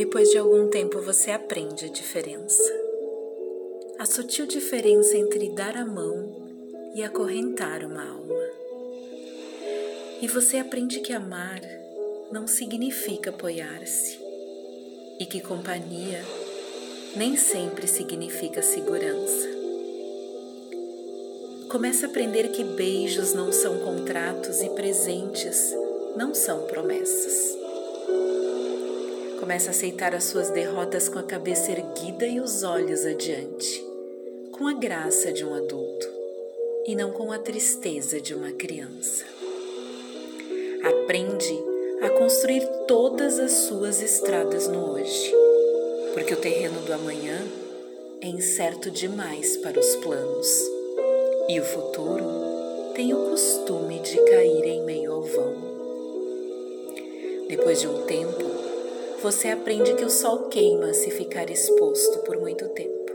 Depois de algum tempo você aprende a diferença. A sutil diferença entre dar a mão e acorrentar uma alma. E você aprende que amar não significa apoiar-se e que companhia nem sempre significa segurança. Começa a aprender que beijos não são contratos e presentes não são promessas. Começa a aceitar as suas derrotas com a cabeça erguida e os olhos adiante, com a graça de um adulto e não com a tristeza de uma criança. Aprende a construir todas as suas estradas no hoje, porque o terreno do amanhã é incerto demais para os planos e o futuro tem o costume de cair em meio ao vão. Depois de um tempo, você aprende que o sol queima se ficar exposto por muito tempo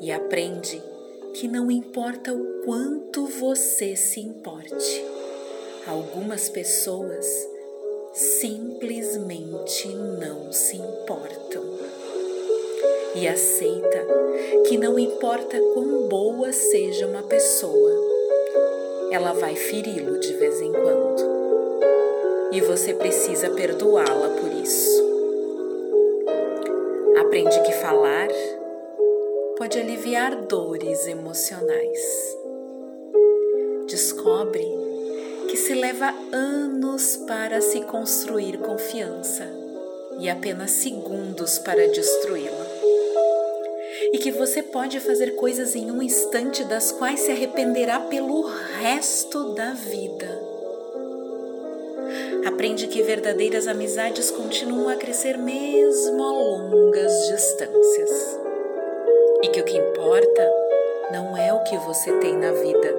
e aprende que não importa o quanto você se importe, algumas pessoas simplesmente não se importam. E aceita que não importa quão boa seja uma pessoa, ela vai feri-lo de vez em quando. E você precisa perdoá-la por isso. Aprende que falar pode aliviar dores emocionais. Descobre que se leva anos para se construir confiança e apenas segundos para destruí-la. E que você pode fazer coisas em um instante das quais se arrependerá pelo resto da vida. Aprende que verdadeiras amizades continuam a crescer mesmo a longas distâncias e que o que importa não é o que você tem na vida,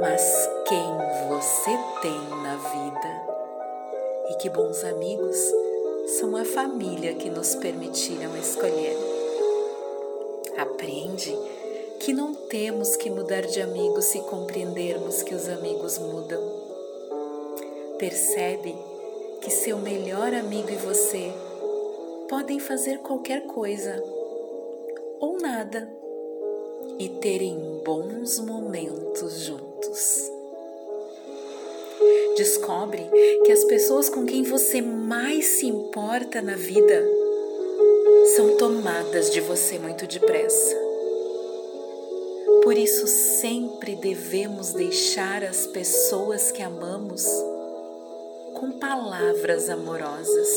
mas quem você tem na vida. E que bons amigos são a família que nos permitiram escolher. Aprende que não temos que mudar de amigos se compreendermos que os amigos mudam. Percebe que seu melhor amigo e você podem fazer qualquer coisa ou nada e terem bons momentos juntos. Descobre que as pessoas com quem você mais se importa na vida são tomadas de você muito depressa. Por isso, sempre devemos deixar as pessoas que amamos com palavras amorosas.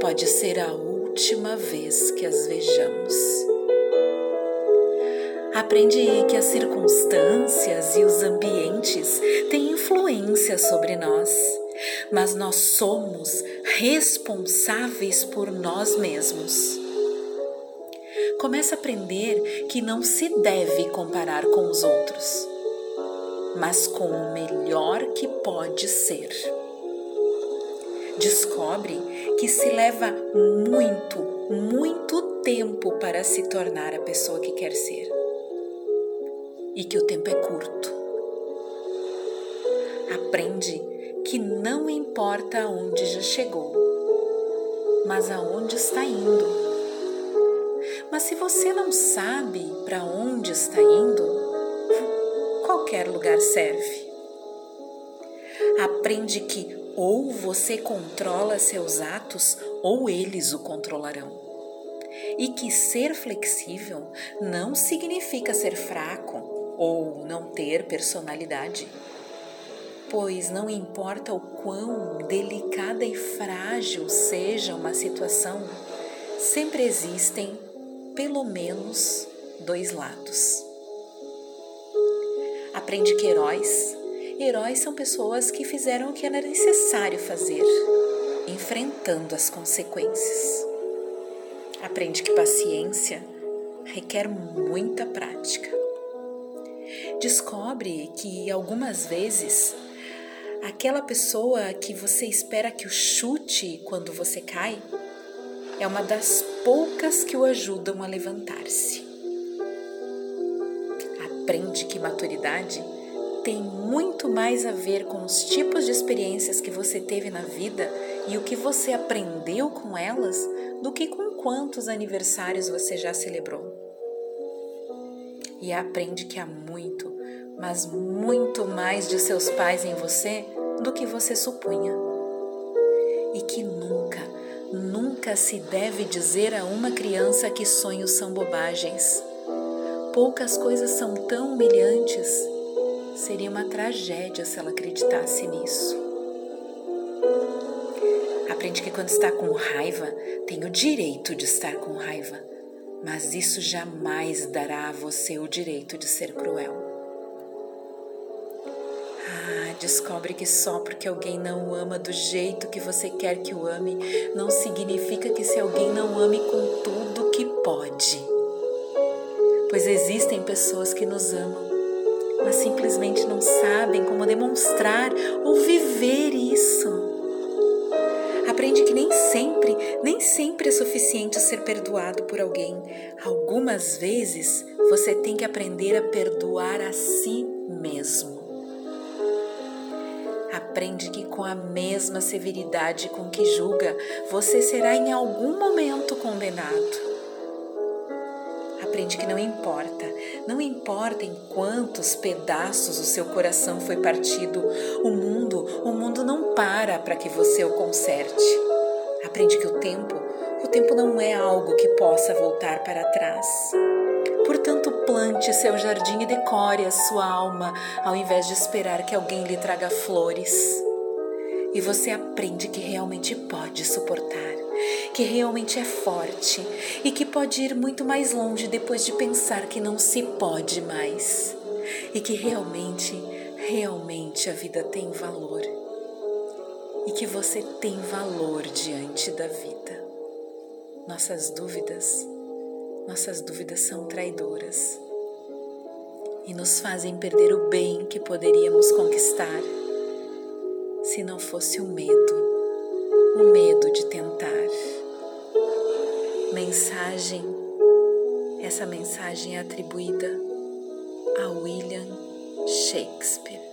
Pode ser a última vez que as vejamos. Aprende que as circunstâncias e os ambientes têm influência sobre nós, mas nós somos responsáveis por nós mesmos. Comece a aprender que não se deve comparar com os outros, mas com o melhor que pode ser descobre que se leva muito, muito tempo para se tornar a pessoa que quer ser e que o tempo é curto. Aprende que não importa aonde já chegou, mas aonde está indo. Mas se você não sabe para onde está indo, qualquer lugar serve. Aprende que ou você controla seus atos, ou eles o controlarão. E que ser flexível não significa ser fraco ou não ter personalidade. Pois não importa o quão delicada e frágil seja uma situação, sempre existem pelo menos dois lados. Aprende que heróis Heróis são pessoas que fizeram o que era necessário fazer, enfrentando as consequências. Aprende que paciência requer muita prática. Descobre que algumas vezes aquela pessoa que você espera que o chute quando você cai é uma das poucas que o ajudam a levantar-se. Aprende que maturidade tem muito mais a ver com os tipos de experiências que você teve na vida e o que você aprendeu com elas do que com quantos aniversários você já celebrou. E aprende que há muito, mas muito mais de seus pais em você do que você supunha. E que nunca, nunca se deve dizer a uma criança que sonhos são bobagens. Poucas coisas são tão humilhantes. Seria uma tragédia se ela acreditasse nisso. Aprende que quando está com raiva, tem o direito de estar com raiva, mas isso jamais dará a você o direito de ser cruel. Ah, descobre que só porque alguém não o ama do jeito que você quer que o ame, não significa que se alguém não ame com tudo que pode. Pois existem pessoas que nos amam, mas simplesmente não sabem como demonstrar ou viver isso. Aprende que nem sempre, nem sempre é suficiente ser perdoado por alguém. Algumas vezes você tem que aprender a perdoar a si mesmo. Aprende que com a mesma severidade com que julga, você será em algum momento condenado. Aprende que não importa, não importa em quantos pedaços o seu coração foi partido, o mundo, o mundo não para para que você o conserte. Aprende que o tempo, o tempo não é algo que possa voltar para trás. Portanto, plante seu jardim e decore a sua alma, ao invés de esperar que alguém lhe traga flores. E você aprende que realmente pode suportar, que realmente é forte e que pode ir muito mais longe depois de pensar que não se pode mais. E que realmente, realmente a vida tem valor. E que você tem valor diante da vida. Nossas dúvidas nossas dúvidas são traidoras e nos fazem perder o bem que poderíamos conquistar se não fosse o medo, o medo de tentar. Mensagem, essa mensagem é atribuída a William Shakespeare.